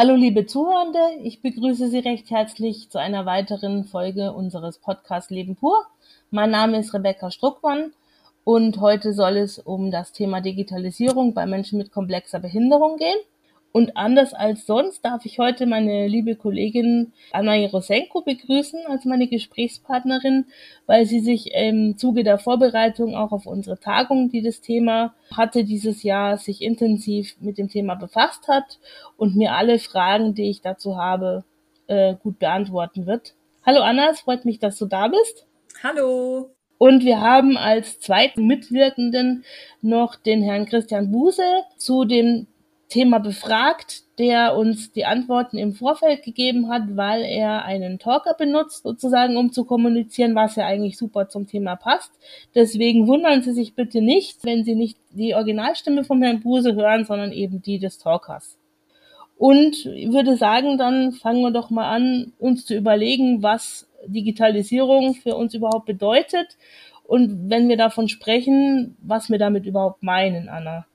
Hallo liebe Zuhörende, ich begrüße Sie recht herzlich zu einer weiteren Folge unseres Podcasts Leben pur. Mein Name ist Rebecca Struckmann und heute soll es um das Thema Digitalisierung bei Menschen mit komplexer Behinderung gehen. Und anders als sonst darf ich heute meine liebe Kollegin Anna Jerosenko begrüßen als meine Gesprächspartnerin, weil sie sich im Zuge der Vorbereitung auch auf unsere Tagung, die das Thema hatte dieses Jahr, sich intensiv mit dem Thema befasst hat und mir alle Fragen, die ich dazu habe, äh, gut beantworten wird. Hallo Anna, es freut mich, dass du da bist. Hallo. Und wir haben als zweiten Mitwirkenden noch den Herrn Christian Buse zu dem Thema befragt, der uns die Antworten im Vorfeld gegeben hat, weil er einen Talker benutzt, sozusagen, um zu kommunizieren, was ja eigentlich super zum Thema passt. Deswegen wundern Sie sich bitte nicht, wenn Sie nicht die Originalstimme von Herrn Buse hören, sondern eben die des Talkers. Und ich würde sagen, dann fangen wir doch mal an, uns zu überlegen, was Digitalisierung für uns überhaupt bedeutet und wenn wir davon sprechen, was wir damit überhaupt meinen, Anna.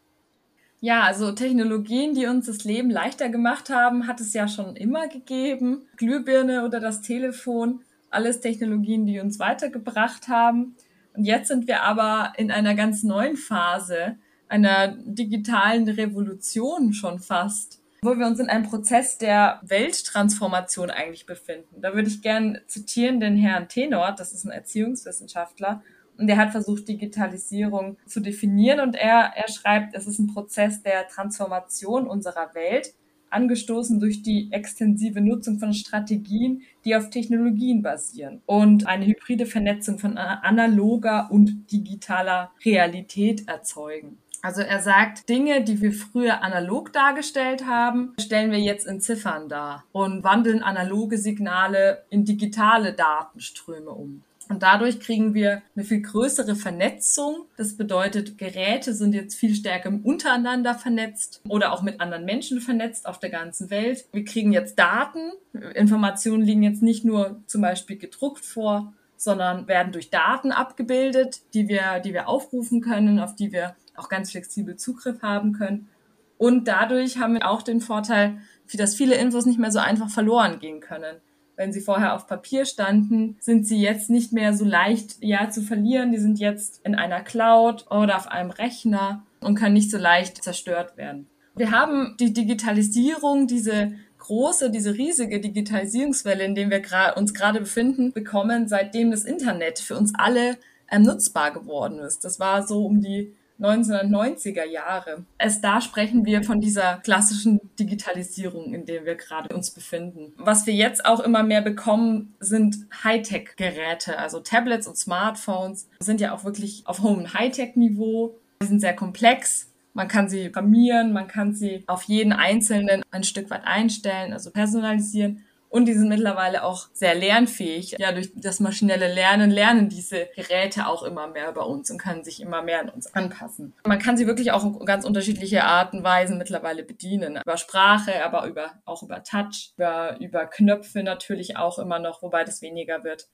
Ja, also Technologien, die uns das Leben leichter gemacht haben, hat es ja schon immer gegeben. Glühbirne oder das Telefon, alles Technologien, die uns weitergebracht haben. Und jetzt sind wir aber in einer ganz neuen Phase, einer digitalen Revolution schon fast, wo wir uns in einem Prozess der Welttransformation eigentlich befinden. Da würde ich gern zitieren den Herrn Tenor, das ist ein Erziehungswissenschaftler, und er hat versucht, Digitalisierung zu definieren und er, er schreibt, es ist ein Prozess der Transformation unserer Welt, angestoßen durch die extensive Nutzung von Strategien, die auf Technologien basieren und eine hybride Vernetzung von analoger und digitaler Realität erzeugen. Also er sagt, Dinge, die wir früher analog dargestellt haben, stellen wir jetzt in Ziffern dar und wandeln analoge Signale in digitale Datenströme um. Und dadurch kriegen wir eine viel größere Vernetzung. Das bedeutet, Geräte sind jetzt viel stärker untereinander vernetzt oder auch mit anderen Menschen vernetzt auf der ganzen Welt. Wir kriegen jetzt Daten. Informationen liegen jetzt nicht nur zum Beispiel gedruckt vor, sondern werden durch Daten abgebildet, die wir, die wir aufrufen können, auf die wir auch ganz flexibel Zugriff haben können. Und dadurch haben wir auch den Vorteil, dass viele Infos nicht mehr so einfach verloren gehen können wenn sie vorher auf Papier standen, sind sie jetzt nicht mehr so leicht ja zu verlieren. Die sind jetzt in einer Cloud oder auf einem Rechner und können nicht so leicht zerstört werden. Wir haben die Digitalisierung, diese große, diese riesige Digitalisierungswelle, in der wir uns gerade befinden, bekommen, seitdem das Internet für uns alle ähm, nutzbar geworden ist. Das war so um die 1990er Jahre. Erst da sprechen wir von dieser klassischen Digitalisierung, in der wir gerade uns befinden. Was wir jetzt auch immer mehr bekommen, sind Hightech-Geräte, also Tablets und Smartphones sind ja auch wirklich auf hohem Hightech-Niveau. Sie sind sehr komplex. Man kann sie programmieren, man kann sie auf jeden Einzelnen ein Stück weit einstellen, also personalisieren. Und die sind mittlerweile auch sehr lernfähig. Ja, durch das maschinelle Lernen lernen diese Geräte auch immer mehr über uns und können sich immer mehr an uns anpassen. Man kann sie wirklich auch in ganz unterschiedliche Arten und Weisen mittlerweile bedienen. Über Sprache, aber über, auch über Touch, über, über Knöpfe natürlich auch immer noch, wobei das weniger wird.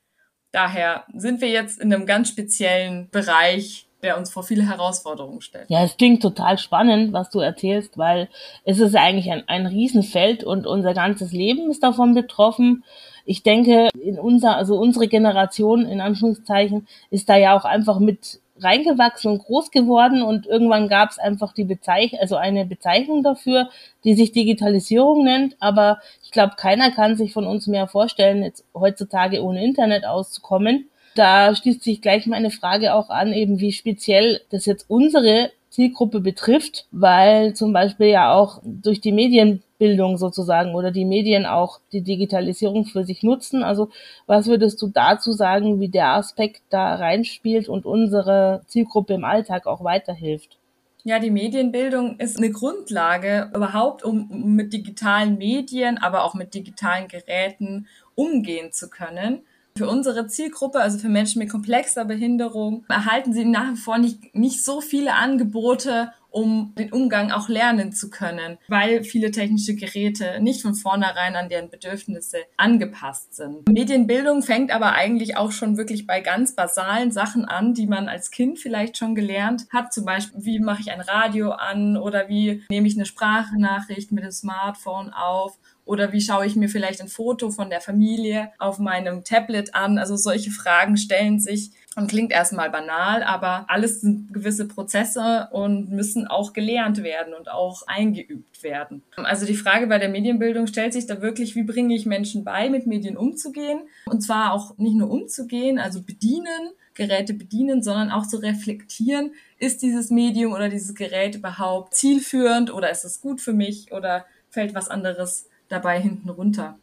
Daher sind wir jetzt in einem ganz speziellen Bereich der uns vor viele Herausforderungen stellt. Ja, es klingt total spannend, was du erzählst, weil es ist eigentlich ein, ein Riesenfeld und unser ganzes Leben ist davon betroffen. Ich denke, in unser, also unsere Generation, in Anführungszeichen, ist da ja auch einfach mit reingewachsen und groß geworden und irgendwann gab es einfach die Bezeichnung, also eine Bezeichnung dafür, die sich Digitalisierung nennt, aber ich glaube, keiner kann sich von uns mehr vorstellen, jetzt heutzutage ohne Internet auszukommen da schließt sich gleich meine Frage auch an, eben wie speziell das jetzt unsere Zielgruppe betrifft, weil zum Beispiel ja auch durch die Medienbildung sozusagen oder die Medien auch die Digitalisierung für sich nutzen. Also was würdest du dazu sagen, wie der Aspekt da reinspielt und unsere Zielgruppe im Alltag auch weiterhilft? Ja, die Medienbildung ist eine Grundlage überhaupt, um mit digitalen Medien, aber auch mit digitalen Geräten umgehen zu können. Für unsere Zielgruppe, also für Menschen mit komplexer Behinderung, erhalten sie nach wie vor nicht, nicht so viele Angebote, um den Umgang auch lernen zu können, weil viele technische Geräte nicht von vornherein an deren Bedürfnisse angepasst sind. Medienbildung fängt aber eigentlich auch schon wirklich bei ganz basalen Sachen an, die man als Kind vielleicht schon gelernt hat. Zum Beispiel, wie mache ich ein Radio an oder wie nehme ich eine Sprachnachricht mit dem Smartphone auf oder wie schaue ich mir vielleicht ein Foto von der Familie auf meinem Tablet an? Also solche Fragen stellen sich und klingt erstmal banal, aber alles sind gewisse Prozesse und müssen auch gelernt werden und auch eingeübt werden. Also die Frage bei der Medienbildung stellt sich da wirklich, wie bringe ich Menschen bei, mit Medien umzugehen? Und zwar auch nicht nur umzugehen, also bedienen, Geräte bedienen, sondern auch zu reflektieren, ist dieses Medium oder dieses Gerät überhaupt zielführend oder ist es gut für mich oder fällt was anderes dabei hinten runter.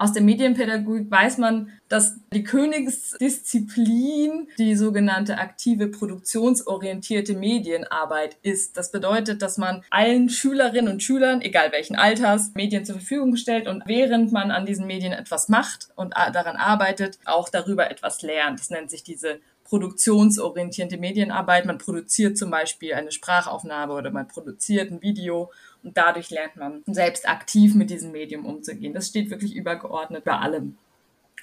Aus der Medienpädagogik weiß man, dass die Königsdisziplin die sogenannte aktive produktionsorientierte Medienarbeit ist. Das bedeutet, dass man allen Schülerinnen und Schülern, egal welchen Alters, Medien zur Verfügung stellt und während man an diesen Medien etwas macht und daran arbeitet, auch darüber etwas lernt. Das nennt sich diese produktionsorientierte Medienarbeit. Man produziert zum Beispiel eine Sprachaufnahme oder man produziert ein Video und dadurch lernt man selbst aktiv mit diesem Medium umzugehen. Das steht wirklich übergeordnet bei allem.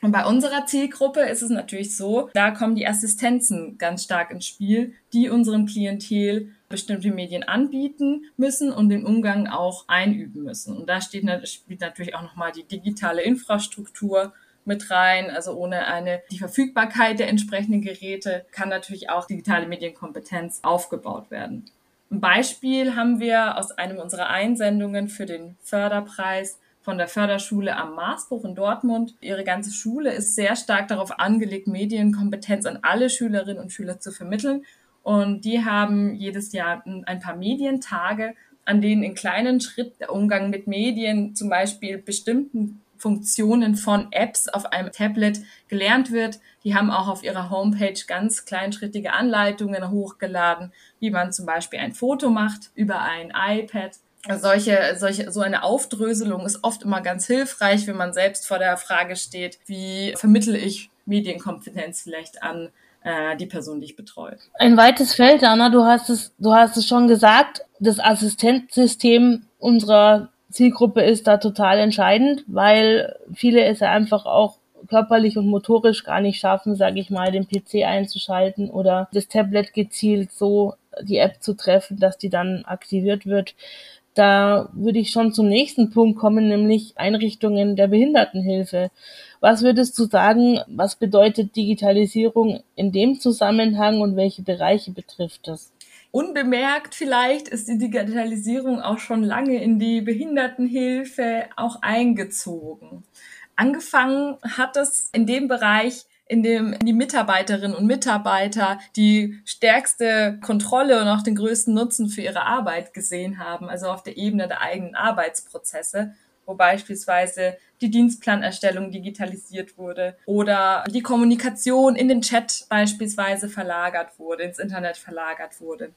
Und bei unserer Zielgruppe ist es natürlich so, da kommen die Assistenzen ganz stark ins Spiel, die unserem Klientel bestimmte Medien anbieten müssen und den Umgang auch einüben müssen. Und da steht, spielt natürlich auch nochmal die digitale Infrastruktur mit rein. Also ohne eine, die Verfügbarkeit der entsprechenden Geräte kann natürlich auch digitale Medienkompetenz aufgebaut werden. Ein Beispiel haben wir aus einem unserer Einsendungen für den Förderpreis von der Förderschule am Marsbruch in Dortmund. Ihre ganze Schule ist sehr stark darauf angelegt, Medienkompetenz an alle Schülerinnen und Schüler zu vermitteln. Und die haben jedes Jahr ein paar Medientage, an denen in kleinen Schritt der Umgang mit Medien, zum Beispiel bestimmten Funktionen von Apps auf einem Tablet gelernt wird. Die haben auch auf ihrer Homepage ganz kleinschrittige Anleitungen hochgeladen, wie man zum Beispiel ein Foto macht über ein iPad. Solche, solche, so eine Aufdröselung ist oft immer ganz hilfreich, wenn man selbst vor der Frage steht, wie vermittle ich Medienkompetenz vielleicht an äh, die Person, die ich betreue. Ein weites Feld, Anna, du hast es, du hast es schon gesagt, das Assistenzsystem unserer Zielgruppe ist da total entscheidend, weil viele es einfach auch körperlich und motorisch gar nicht schaffen, sage ich mal, den PC einzuschalten oder das Tablet gezielt so die App zu treffen, dass die dann aktiviert wird. Da würde ich schon zum nächsten Punkt kommen, nämlich Einrichtungen der Behindertenhilfe. Was würdest du sagen, was bedeutet Digitalisierung in dem Zusammenhang und welche Bereiche betrifft das? Unbemerkt vielleicht ist die Digitalisierung auch schon lange in die Behindertenhilfe auch eingezogen. Angefangen hat es in dem Bereich, in dem die Mitarbeiterinnen und Mitarbeiter die stärkste Kontrolle und auch den größten Nutzen für ihre Arbeit gesehen haben, also auf der Ebene der eigenen Arbeitsprozesse, wo beispielsweise die Dienstplanerstellung digitalisiert wurde oder die Kommunikation in den Chat beispielsweise verlagert wurde, ins Internet verlagert wurde.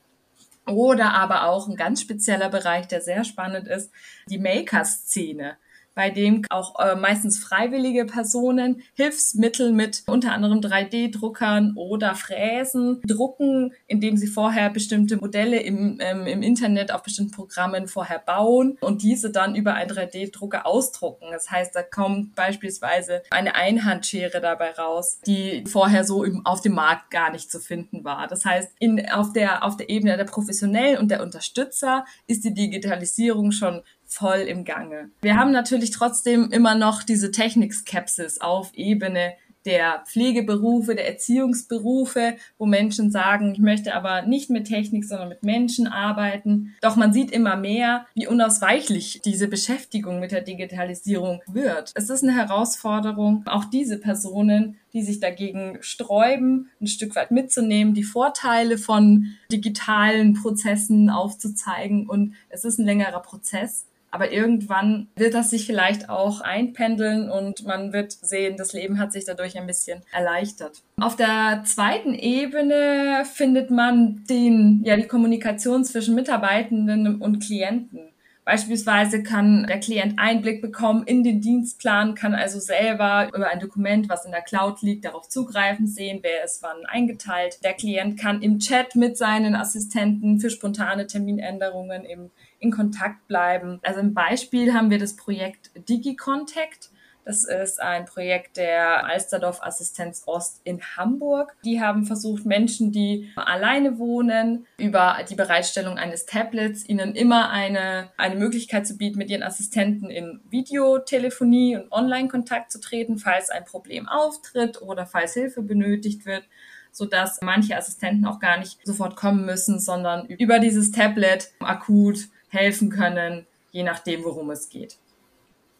Oder aber auch ein ganz spezieller Bereich, der sehr spannend ist, die Maker-Szene bei dem auch äh, meistens freiwillige Personen Hilfsmittel mit unter anderem 3D-Druckern oder Fräsen drucken, indem sie vorher bestimmte Modelle im, ähm, im Internet auf bestimmten Programmen vorher bauen und diese dann über einen 3D-Drucker ausdrucken. Das heißt, da kommt beispielsweise eine Einhandschere dabei raus, die vorher so im, auf dem Markt gar nicht zu finden war. Das heißt, in, auf, der, auf der Ebene der Professionellen und der Unterstützer ist die Digitalisierung schon voll im Gange. Wir haben natürlich trotzdem immer noch diese Technikskepsis auf Ebene der Pflegeberufe, der Erziehungsberufe, wo Menschen sagen, ich möchte aber nicht mit Technik, sondern mit Menschen arbeiten. Doch man sieht immer mehr, wie unausweichlich diese Beschäftigung mit der Digitalisierung wird. Es ist eine Herausforderung, auch diese Personen, die sich dagegen sträuben, ein Stück weit mitzunehmen, die Vorteile von digitalen Prozessen aufzuzeigen. Und es ist ein längerer Prozess. Aber irgendwann wird das sich vielleicht auch einpendeln und man wird sehen, das Leben hat sich dadurch ein bisschen erleichtert. Auf der zweiten Ebene findet man den, ja, die Kommunikation zwischen Mitarbeitenden und Klienten. Beispielsweise kann der Klient Einblick bekommen in den Dienstplan, kann also selber über ein Dokument, was in der Cloud liegt, darauf zugreifen, sehen, wer ist wann eingeteilt. Der Klient kann im Chat mit seinen Assistenten für spontane Terminänderungen im, in Kontakt bleiben. Also im Beispiel haben wir das Projekt DigiContact. Das ist ein Projekt der Alsterdorf Assistenz Ost in Hamburg. Die haben versucht, Menschen, die alleine wohnen, über die Bereitstellung eines Tablets ihnen immer eine, eine Möglichkeit zu bieten, mit ihren Assistenten in Videotelefonie und Online-Kontakt zu treten, falls ein Problem auftritt oder falls Hilfe benötigt wird sodass manche Assistenten auch gar nicht sofort kommen müssen, sondern über dieses Tablet akut helfen können, je nachdem, worum es geht.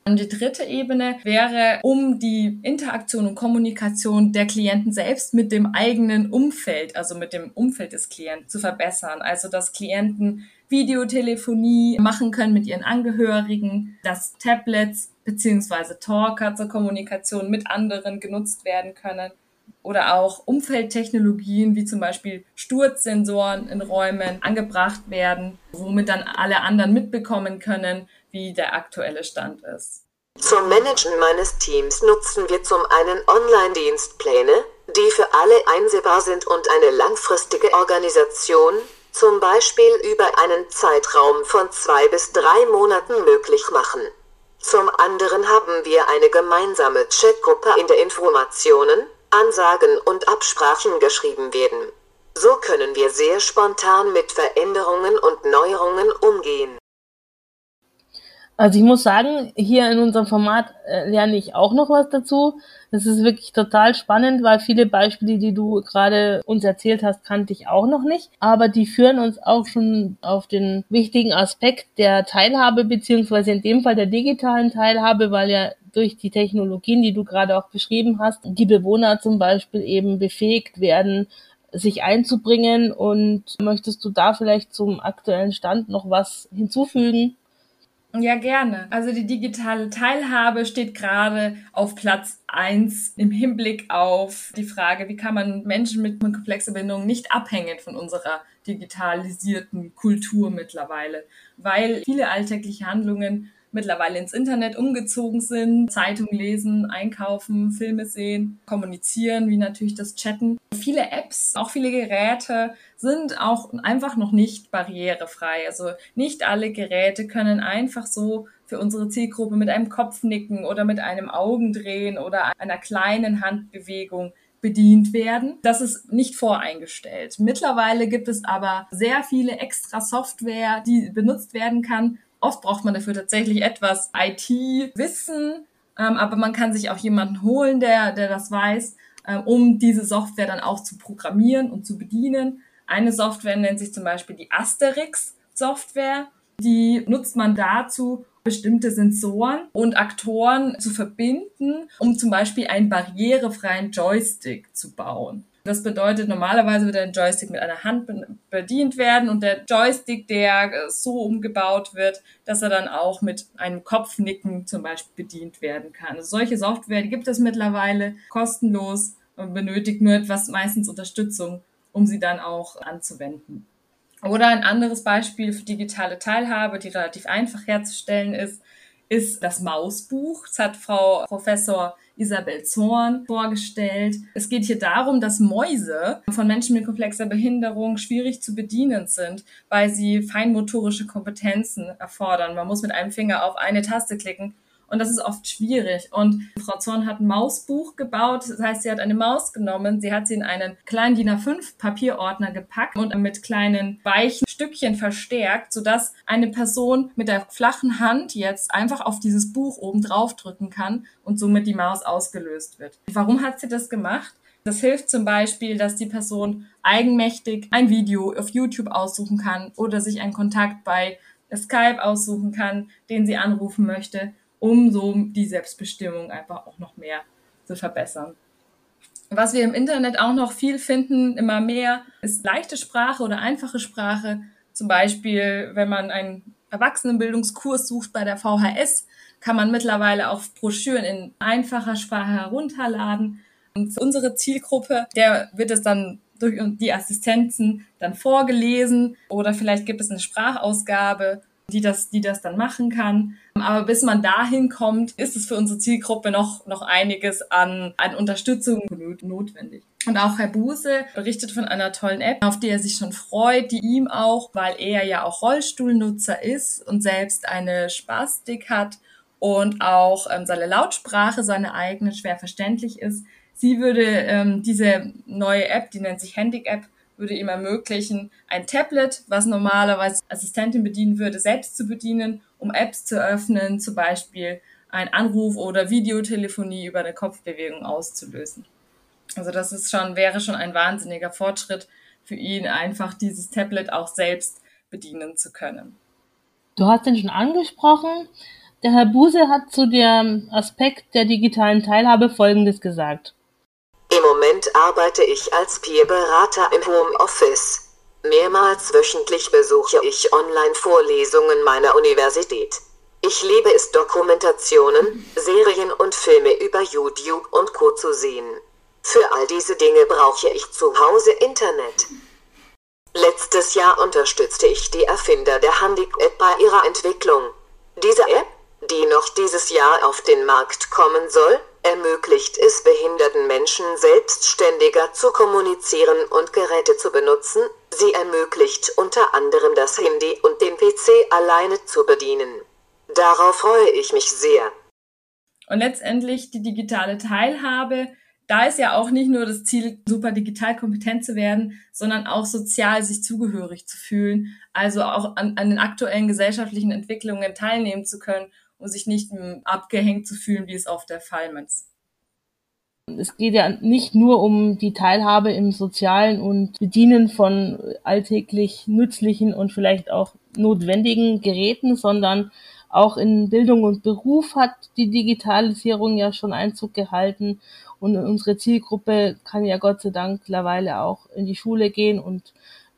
Und die dritte Ebene wäre, um die Interaktion und Kommunikation der Klienten selbst mit dem eigenen Umfeld, also mit dem Umfeld des Klienten zu verbessern. Also, dass Klienten Videotelefonie machen können mit ihren Angehörigen, dass Tablets beziehungsweise Talker zur Kommunikation mit anderen genutzt werden können oder auch Umfeldtechnologien wie zum Beispiel Sturzsensoren in Räumen angebracht werden, womit dann alle anderen mitbekommen können, wie der aktuelle Stand ist. Zum Managen meines Teams nutzen wir zum einen Online-Dienstpläne, die für alle einsehbar sind und eine langfristige Organisation, zum Beispiel über einen Zeitraum von zwei bis drei Monaten möglich machen. Zum anderen haben wir eine gemeinsame Chatgruppe, in der Informationen, Ansagen und Absprachen geschrieben werden. So können wir sehr spontan mit Veränderungen und Neuerungen umgehen. Also ich muss sagen, hier in unserem Format äh, lerne ich auch noch was dazu. Das ist wirklich total spannend, weil viele Beispiele, die du gerade uns erzählt hast, kannte ich auch noch nicht. Aber die führen uns auch schon auf den wichtigen Aspekt der Teilhabe, beziehungsweise in dem Fall der digitalen Teilhabe, weil ja durch die Technologien, die du gerade auch beschrieben hast, die Bewohner zum Beispiel eben befähigt werden, sich einzubringen. Und möchtest du da vielleicht zum aktuellen Stand noch was hinzufügen? Ja, gerne. Also die digitale Teilhabe steht gerade auf Platz eins im Hinblick auf die Frage, wie kann man Menschen mit komplexer Bindung nicht abhängen von unserer digitalisierten Kultur mittlerweile, weil viele alltägliche Handlungen mittlerweile ins Internet umgezogen sind, Zeitung lesen, einkaufen, Filme sehen, kommunizieren, wie natürlich das Chatten. Viele Apps, auch viele Geräte sind auch einfach noch nicht barrierefrei. Also nicht alle Geräte können einfach so für unsere Zielgruppe mit einem Kopfnicken oder mit einem Augendrehen oder einer kleinen Handbewegung bedient werden. Das ist nicht voreingestellt. Mittlerweile gibt es aber sehr viele extra Software, die benutzt werden kann, Oft braucht man dafür tatsächlich etwas IT-Wissen, ähm, aber man kann sich auch jemanden holen, der, der das weiß, ähm, um diese Software dann auch zu programmieren und zu bedienen. Eine Software nennt sich zum Beispiel die Asterix-Software. Die nutzt man dazu, bestimmte Sensoren und Aktoren zu verbinden, um zum Beispiel einen barrierefreien Joystick zu bauen. Das bedeutet, normalerweise wird ein Joystick mit einer Hand bedient werden und der Joystick, der so umgebaut wird, dass er dann auch mit einem Kopfnicken zum Beispiel bedient werden kann. Also solche Software gibt es mittlerweile kostenlos und benötigt nur etwas meistens Unterstützung, um sie dann auch anzuwenden. Oder ein anderes Beispiel für digitale Teilhabe, die relativ einfach herzustellen ist, ist das Mausbuch. Das hat Frau Professor Isabel Zorn vorgestellt. Es geht hier darum, dass Mäuse von Menschen mit komplexer Behinderung schwierig zu bedienen sind, weil sie feinmotorische Kompetenzen erfordern. Man muss mit einem Finger auf eine Taste klicken und das ist oft schwierig. Und Frau Zorn hat ein Mausbuch gebaut. Das heißt, sie hat eine Maus genommen, sie hat sie in einen kleinen DIN A5 Papierordner gepackt und mit kleinen weichen Stückchen verstärkt, sodass eine Person mit der flachen Hand jetzt einfach auf dieses Buch oben drauf drücken kann und somit die Maus ausgelöst wird. Warum hat sie das gemacht? Das hilft zum Beispiel, dass die Person eigenmächtig ein Video auf YouTube aussuchen kann oder sich einen Kontakt bei Skype aussuchen kann, den sie anrufen möchte um so die Selbstbestimmung einfach auch noch mehr zu verbessern. Was wir im Internet auch noch viel finden, immer mehr, ist leichte Sprache oder einfache Sprache. Zum Beispiel, wenn man einen Erwachsenenbildungskurs sucht bei der VHS, kann man mittlerweile auch Broschüren in einfacher Sprache herunterladen. Und unsere Zielgruppe, der wird es dann durch die Assistenzen dann vorgelesen oder vielleicht gibt es eine Sprachausgabe die das, die das dann machen kann. Aber bis man dahin kommt, ist es für unsere Zielgruppe noch, noch einiges an, an Unterstützung notwendig. Und auch Herr Buse berichtet von einer tollen App, auf die er sich schon freut, die ihm auch, weil er ja auch Rollstuhlnutzer ist und selbst eine Spastik hat und auch ähm, seine Lautsprache, seine eigene, schwer verständlich ist. Sie würde ähm, diese neue App, die nennt sich Handic-App, würde ihm ermöglichen, ein Tablet, was normalerweise Assistentin bedienen würde, selbst zu bedienen, um Apps zu öffnen, zum Beispiel ein Anruf oder Videotelefonie über eine Kopfbewegung auszulösen. Also das ist schon, wäre schon ein wahnsinniger Fortschritt für ihn, einfach dieses Tablet auch selbst bedienen zu können. Du hast den schon angesprochen. Der Herr Buse hat zu dem Aspekt der digitalen Teilhabe Folgendes gesagt. Im Moment arbeite ich als Peerberater im Homeoffice. Mehrmals wöchentlich besuche ich Online-Vorlesungen meiner Universität. Ich liebe es, Dokumentationen, Serien und Filme über YouTube und Co. zu sehen. Für all diese Dinge brauche ich zu Hause Internet. Letztes Jahr unterstützte ich die Erfinder der Handic-App bei ihrer Entwicklung. Diese App, die noch dieses Jahr auf den Markt kommen soll, ermöglicht es behinderten Menschen selbstständiger zu kommunizieren und Geräte zu benutzen. Sie ermöglicht unter anderem das Handy und den PC alleine zu bedienen. Darauf freue ich mich sehr. Und letztendlich die digitale Teilhabe da ist ja auch nicht nur das Ziel, super digital kompetent zu werden, sondern auch sozial sich zugehörig zu fühlen, also auch an, an den aktuellen gesellschaftlichen Entwicklungen teilnehmen zu können und sich nicht abgehängt zu fühlen, wie es oft der Fall ist. Es geht ja nicht nur um die Teilhabe im Sozialen und Bedienen von alltäglich nützlichen und vielleicht auch notwendigen Geräten, sondern auch in Bildung und Beruf hat die Digitalisierung ja schon Einzug gehalten und unsere Zielgruppe kann ja Gott sei Dank mittlerweile auch in die Schule gehen und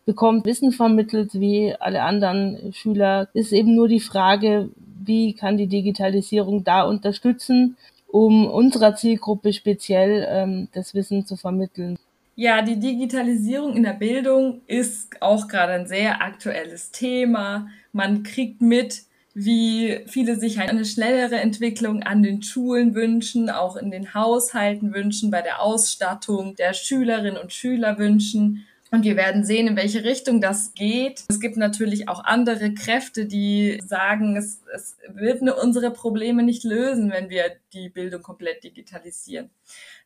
bekommt Wissen vermittelt wie alle anderen Schüler. Ist eben nur die Frage, wie kann die Digitalisierung da unterstützen, um unserer Zielgruppe speziell ähm, das Wissen zu vermitteln. Ja, die Digitalisierung in der Bildung ist auch gerade ein sehr aktuelles Thema. Man kriegt mit, wie viele sich eine schnellere Entwicklung an den Schulen wünschen, auch in den Haushalten wünschen, bei der Ausstattung der Schülerinnen und Schüler wünschen. Und wir werden sehen, in welche Richtung das geht. Es gibt natürlich auch andere Kräfte, die sagen, es, es wird unsere Probleme nicht lösen, wenn wir die Bildung komplett digitalisieren.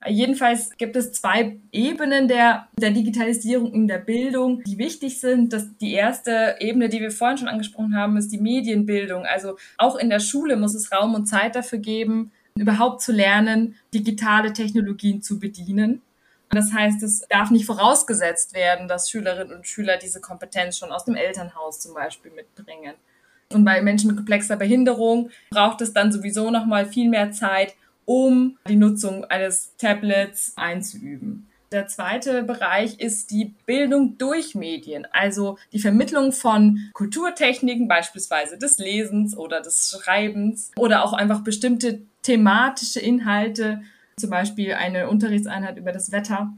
Jedenfalls gibt es zwei Ebenen der, der Digitalisierung in der Bildung, die wichtig sind. Das, die erste Ebene, die wir vorhin schon angesprochen haben, ist die Medienbildung. Also auch in der Schule muss es Raum und Zeit dafür geben, überhaupt zu lernen, digitale Technologien zu bedienen. Das heißt, es darf nicht vorausgesetzt werden, dass Schülerinnen und Schüler diese Kompetenz schon aus dem Elternhaus zum Beispiel mitbringen. Und bei Menschen mit komplexer Behinderung braucht es dann sowieso noch mal viel mehr Zeit, um die Nutzung eines Tablets einzuüben. Der zweite Bereich ist die Bildung durch Medien, also die Vermittlung von Kulturtechniken, beispielsweise des Lesens oder des Schreibens oder auch einfach bestimmte thematische Inhalte zum Beispiel eine Unterrichtseinheit über das Wetter,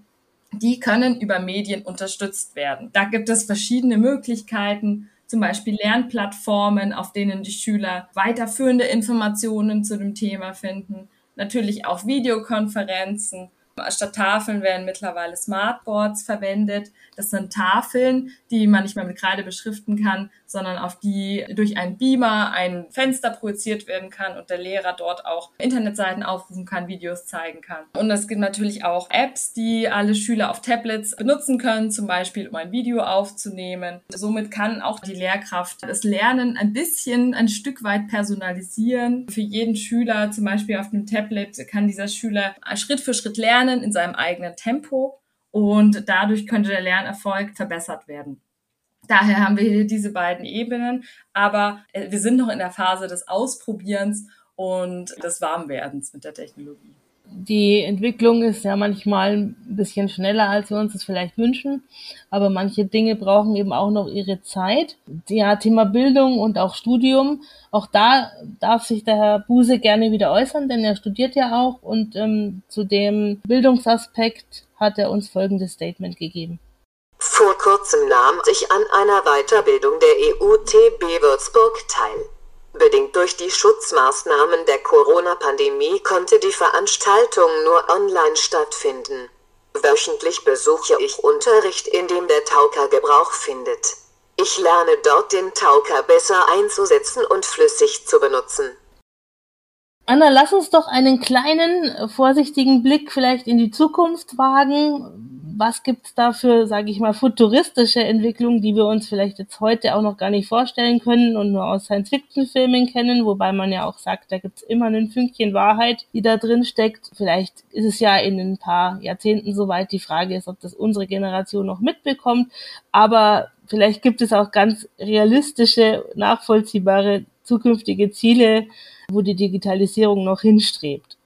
die können über Medien unterstützt werden. Da gibt es verschiedene Möglichkeiten, zum Beispiel Lernplattformen, auf denen die Schüler weiterführende Informationen zu dem Thema finden. Natürlich auch Videokonferenzen Statt Tafeln werden mittlerweile Smartboards verwendet. Das sind Tafeln, die man nicht mehr mit Kreide beschriften kann, sondern auf die durch einen Beamer ein Fenster projiziert werden kann und der Lehrer dort auch Internetseiten aufrufen kann, Videos zeigen kann. Und es gibt natürlich auch Apps, die alle Schüler auf Tablets benutzen können, zum Beispiel um ein Video aufzunehmen. Somit kann auch die Lehrkraft das Lernen ein bisschen, ein Stück weit personalisieren. Für jeden Schüler, zum Beispiel auf dem Tablet, kann dieser Schüler Schritt für Schritt lernen lernen in seinem eigenen Tempo und dadurch könnte der Lernerfolg verbessert werden. Daher haben wir hier diese beiden Ebenen, aber äh, wir sind noch in der Phase des Ausprobierens und des Warmwerdens mit der Technologie die Entwicklung ist ja manchmal ein bisschen schneller, als wir uns das vielleicht wünschen. Aber manche Dinge brauchen eben auch noch ihre Zeit. Ja, Thema Bildung und auch Studium. Auch da darf sich der Herr Buse gerne wieder äußern, denn er studiert ja auch. Und ähm, zu dem Bildungsaspekt hat er uns folgendes Statement gegeben. Vor kurzem nahm ich an einer Weiterbildung der EUTB Würzburg teil. Bedingt durch die Schutzmaßnahmen der Corona-Pandemie konnte die Veranstaltung nur online stattfinden. Wöchentlich besuche ich Unterricht, in dem der Tauker Gebrauch findet. Ich lerne dort den Tauker besser einzusetzen und flüssig zu benutzen. Anna, lass uns doch einen kleinen, vorsichtigen Blick vielleicht in die Zukunft wagen was gibt's da für, sage ich mal, futuristische Entwicklungen, die wir uns vielleicht jetzt heute auch noch gar nicht vorstellen können und nur aus Science-Fiction-Filmen kennen, wobei man ja auch sagt, da gibt's immer ein Fünkchen Wahrheit, die da drin steckt. Vielleicht ist es ja in ein paar Jahrzehnten soweit. Die Frage ist, ob das unsere Generation noch mitbekommt. Aber vielleicht gibt es auch ganz realistische, nachvollziehbare zukünftige Ziele, wo die Digitalisierung noch hinstrebt.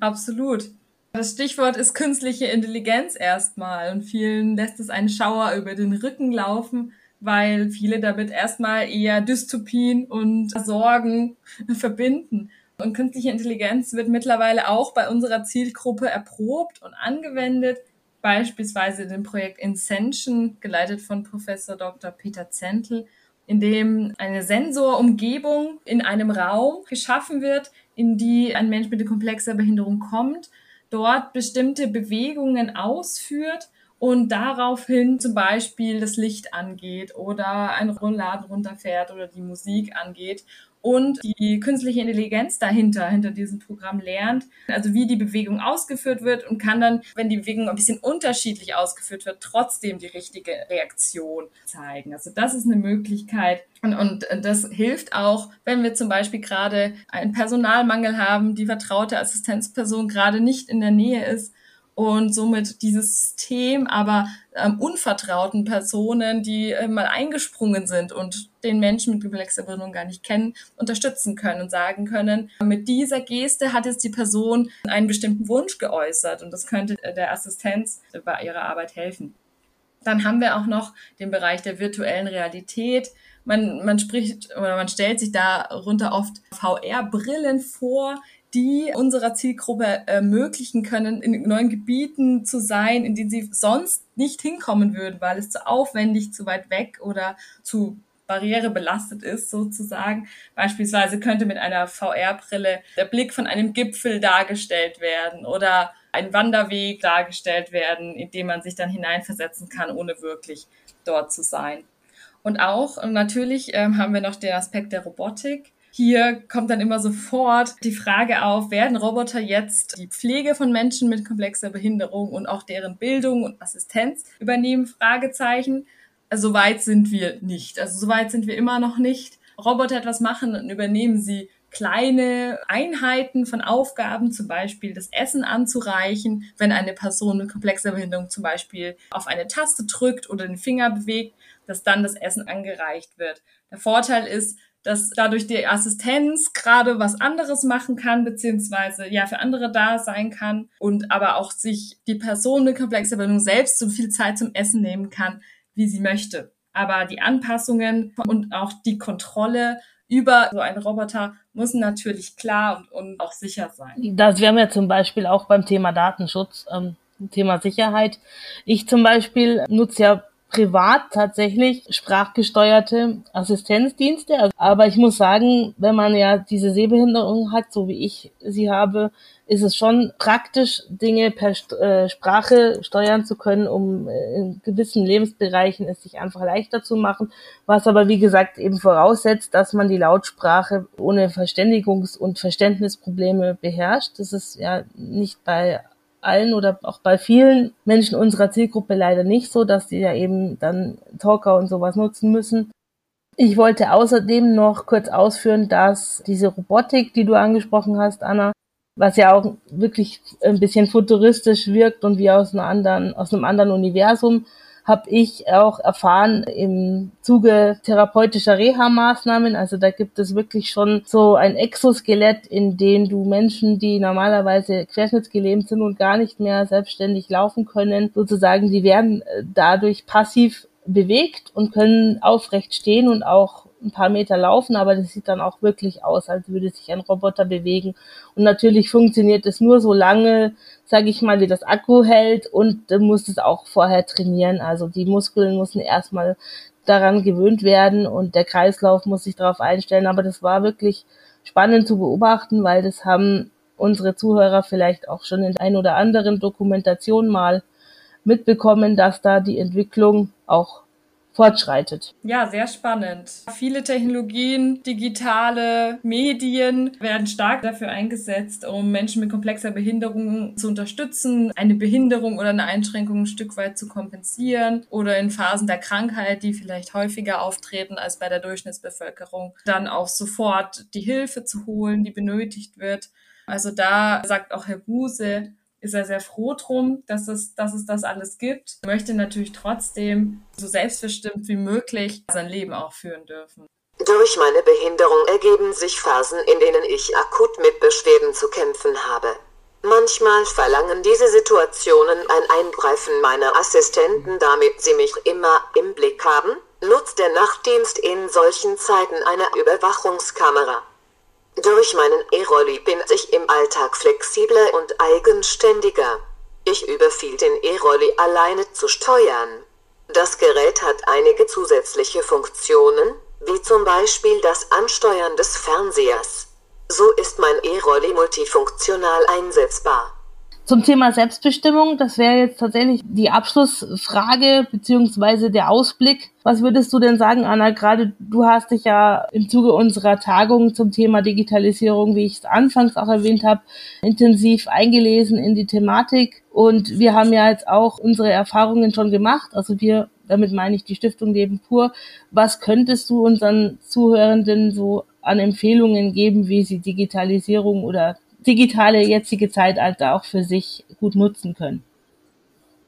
Absolut. Das Stichwort ist künstliche Intelligenz erstmal und vielen lässt es einen Schauer über den Rücken laufen, weil viele damit erstmal eher Dystopien und Sorgen verbinden. Und künstliche Intelligenz wird mittlerweile auch bei unserer Zielgruppe erprobt und angewendet, beispielsweise in dem Projekt Incension, geleitet von Professor Dr. Peter Zentl, in dem eine Sensorumgebung in einem Raum geschaffen wird, in die ein Mensch mit komplexer Behinderung kommt dort bestimmte Bewegungen ausführt und daraufhin zum Beispiel das Licht angeht oder ein Rollladen runterfährt oder die Musik angeht und die künstliche Intelligenz dahinter, hinter diesem Programm lernt, also wie die Bewegung ausgeführt wird und kann dann, wenn die Bewegung ein bisschen unterschiedlich ausgeführt wird, trotzdem die richtige Reaktion zeigen. Also das ist eine Möglichkeit und, und das hilft auch, wenn wir zum Beispiel gerade einen Personalmangel haben, die vertraute Assistenzperson gerade nicht in der Nähe ist und somit dieses System aber ähm, unvertrauten Personen, die äh, mal eingesprungen sind und den Menschen mit komplexer gar nicht kennen, unterstützen können und sagen können, mit dieser Geste hat jetzt die Person einen bestimmten Wunsch geäußert und das könnte der Assistenz bei ihrer Arbeit helfen. Dann haben wir auch noch den Bereich der virtuellen Realität. Man, man spricht oder man stellt sich darunter oft VR-Brillen vor, die unserer Zielgruppe ermöglichen können, in neuen Gebieten zu sein, in denen sie sonst nicht hinkommen würden, weil es zu aufwendig, zu weit weg oder zu barrierebelastet ist sozusagen. Beispielsweise könnte mit einer VR-Brille der Blick von einem Gipfel dargestellt werden oder ein Wanderweg dargestellt werden, in dem man sich dann hineinversetzen kann, ohne wirklich dort zu sein. Und auch natürlich ähm, haben wir noch den Aspekt der Robotik. Hier kommt dann immer sofort die Frage auf, werden Roboter jetzt die Pflege von Menschen mit komplexer Behinderung und auch deren Bildung und Assistenz übernehmen? Fragezeichen. Also, so weit sind wir nicht. Also so weit sind wir immer noch nicht. Roboter etwas machen, dann übernehmen sie kleine Einheiten von Aufgaben, zum Beispiel das Essen anzureichen, wenn eine Person mit komplexer Behinderung zum Beispiel auf eine Taste drückt oder den Finger bewegt, dass dann das Essen angereicht wird. Der Vorteil ist, dass dadurch die Assistenz gerade was anderes machen kann, beziehungsweise ja für andere da sein kann und aber auch sich die Person mit komplexer Bildung selbst so viel Zeit zum Essen nehmen kann, wie sie möchte. Aber die Anpassungen und auch die Kontrolle über so einen Roboter müssen natürlich klar und, und auch sicher sein. Das wären wir zum Beispiel auch beim Thema Datenschutz, ähm, Thema Sicherheit. Ich zum Beispiel nutze ja privat tatsächlich sprachgesteuerte Assistenzdienste. Also, aber ich muss sagen, wenn man ja diese Sehbehinderung hat, so wie ich sie habe, ist es schon praktisch, Dinge per äh, Sprache steuern zu können, um äh, in gewissen Lebensbereichen es sich einfach leichter zu machen. Was aber, wie gesagt, eben voraussetzt, dass man die Lautsprache ohne Verständigungs- und Verständnisprobleme beherrscht. Das ist ja nicht bei allen oder auch bei vielen Menschen unserer Zielgruppe leider nicht so, dass die ja eben dann Talker und sowas nutzen müssen. Ich wollte außerdem noch kurz ausführen, dass diese Robotik, die du angesprochen hast, Anna, was ja auch wirklich ein bisschen futuristisch wirkt und wie aus einem anderen, aus einem anderen Universum, habe ich auch erfahren im Zuge therapeutischer Reha-Maßnahmen. Also da gibt es wirklich schon so ein Exoskelett, in dem du Menschen, die normalerweise querschnittsgelähmt sind und gar nicht mehr selbstständig laufen können, sozusagen, die werden äh, dadurch passiv bewegt und können aufrecht stehen und auch ein paar Meter laufen, aber das sieht dann auch wirklich aus, als würde sich ein Roboter bewegen. Und natürlich funktioniert es nur so lange, sage ich mal, wie das Akku hält und du musst es auch vorher trainieren. Also die Muskeln müssen erstmal daran gewöhnt werden und der Kreislauf muss sich darauf einstellen. Aber das war wirklich spannend zu beobachten, weil das haben unsere Zuhörer vielleicht auch schon in ein oder anderen Dokumentation mal mitbekommen, dass da die Entwicklung auch fortschreitet. Ja, sehr spannend. Viele Technologien, digitale Medien werden stark dafür eingesetzt, um Menschen mit komplexer Behinderung zu unterstützen, eine Behinderung oder eine Einschränkung ein Stück weit zu kompensieren oder in Phasen der Krankheit, die vielleicht häufiger auftreten als bei der Durchschnittsbevölkerung, dann auch sofort die Hilfe zu holen, die benötigt wird. Also da sagt auch Herr Buse, ist er sehr froh drum, dass es, dass es das alles gibt. Er möchte natürlich trotzdem so selbstbestimmt wie möglich sein Leben auch führen dürfen. Durch meine Behinderung ergeben sich Phasen, in denen ich akut mit Beschwerden zu kämpfen habe. Manchmal verlangen diese Situationen ein Eingreifen meiner Assistenten, damit sie mich immer im Blick haben, nutzt der Nachtdienst in solchen Zeiten eine Überwachungskamera. Durch meinen E-Rolli bin ich im Alltag flexibler und eigenständiger. Ich überfiel den E-Rolli alleine zu steuern. Das Gerät hat einige zusätzliche Funktionen, wie zum Beispiel das Ansteuern des Fernsehers. So ist mein E-Rolli multifunktional einsetzbar. Zum Thema Selbstbestimmung, das wäre jetzt tatsächlich die Abschlussfrage beziehungsweise der Ausblick. Was würdest du denn sagen, Anna? Gerade du hast dich ja im Zuge unserer Tagung zum Thema Digitalisierung, wie ich es anfangs auch erwähnt habe, intensiv eingelesen in die Thematik. Und wir haben ja jetzt auch unsere Erfahrungen schon gemacht. Also wir, damit meine ich die Stiftung Leben pur. Was könntest du unseren Zuhörenden so an Empfehlungen geben, wie sie Digitalisierung oder digitale jetzige Zeitalter auch für sich gut nutzen können.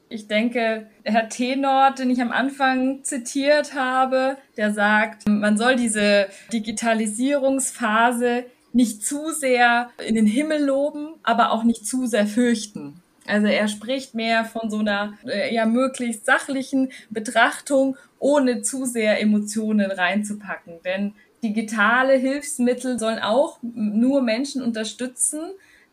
Ich denke, Herr Tenor, den ich am Anfang zitiert habe, der sagt, man soll diese Digitalisierungsphase nicht zu sehr in den Himmel loben, aber auch nicht zu sehr fürchten. Also er spricht mehr von so einer äh, ja möglichst sachlichen Betrachtung, ohne zu sehr Emotionen reinzupacken. Denn digitale Hilfsmittel sollen auch nur Menschen unterstützen,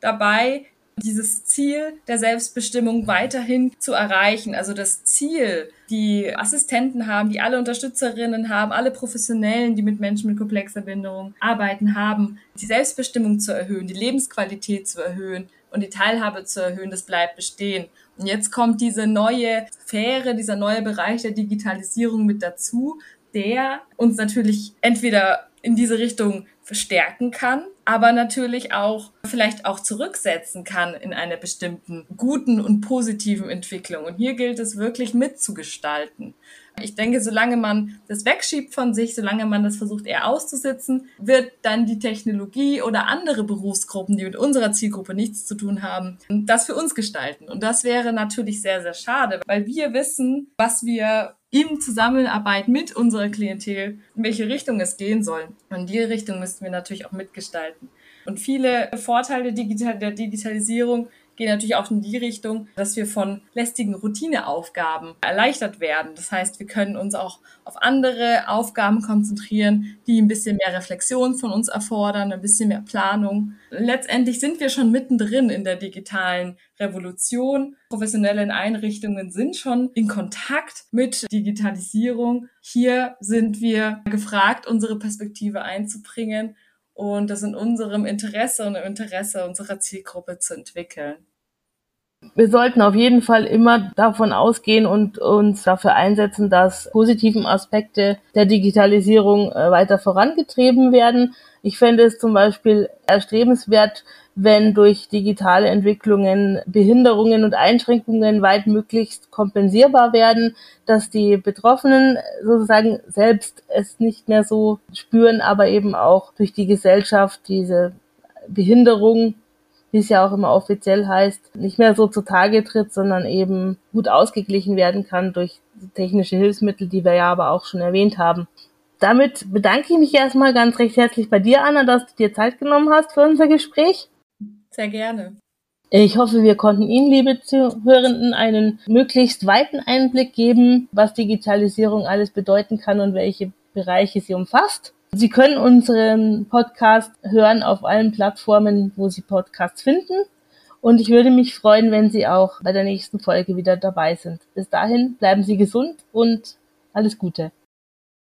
dabei dieses Ziel der Selbstbestimmung weiterhin zu erreichen. Also das Ziel, die Assistenten haben, die alle Unterstützerinnen haben, alle Professionellen, die mit Menschen mit komplexer Behinderung arbeiten, haben, die Selbstbestimmung zu erhöhen, die Lebensqualität zu erhöhen und die Teilhabe zu erhöhen, das bleibt bestehen. Und jetzt kommt diese neue Sphäre, dieser neue Bereich der Digitalisierung mit dazu, der uns natürlich entweder in diese Richtung verstärken kann, aber natürlich auch vielleicht auch zurücksetzen kann in einer bestimmten guten und positiven Entwicklung. Und hier gilt es wirklich mitzugestalten. Ich denke, solange man das wegschiebt von sich, solange man das versucht eher auszusitzen, wird dann die Technologie oder andere Berufsgruppen, die mit unserer Zielgruppe nichts zu tun haben, das für uns gestalten. Und das wäre natürlich sehr, sehr schade, weil wir wissen, was wir in Zusammenarbeit mit unserer Klientel, in welche Richtung es gehen soll. Und die Richtung müssten wir natürlich auch mitgestalten. Und viele Vorteile der Digitalisierung gehen natürlich auch in die Richtung, dass wir von lästigen Routineaufgaben erleichtert werden. Das heißt, wir können uns auch auf andere Aufgaben konzentrieren, die ein bisschen mehr Reflexion von uns erfordern, ein bisschen mehr Planung. Letztendlich sind wir schon mittendrin in der digitalen Revolution. Professionelle Einrichtungen sind schon in Kontakt mit Digitalisierung. Hier sind wir gefragt, unsere Perspektive einzubringen und das in unserem Interesse und im Interesse unserer Zielgruppe zu entwickeln wir sollten auf jeden Fall immer davon ausgehen und uns dafür einsetzen, dass positiven Aspekte der Digitalisierung äh, weiter vorangetrieben werden. Ich fände es zum Beispiel erstrebenswert, wenn durch digitale Entwicklungen Behinderungen und Einschränkungen weit möglichst kompensierbar werden, dass die Betroffenen sozusagen selbst es nicht mehr so spüren, aber eben auch durch die Gesellschaft diese Behinderung wie es ja auch immer offiziell heißt, nicht mehr so zutage tritt, sondern eben gut ausgeglichen werden kann durch technische Hilfsmittel, die wir ja aber auch schon erwähnt haben. Damit bedanke ich mich erstmal ganz recht herzlich bei dir, Anna, dass du dir Zeit genommen hast für unser Gespräch. Sehr gerne. Ich hoffe, wir konnten Ihnen, liebe Zuhörenden, einen möglichst weiten Einblick geben, was Digitalisierung alles bedeuten kann und welche Bereiche sie umfasst. Sie können unseren Podcast hören auf allen Plattformen, wo Sie Podcasts finden. Und ich würde mich freuen, wenn Sie auch bei der nächsten Folge wieder dabei sind. Bis dahin bleiben Sie gesund und alles Gute.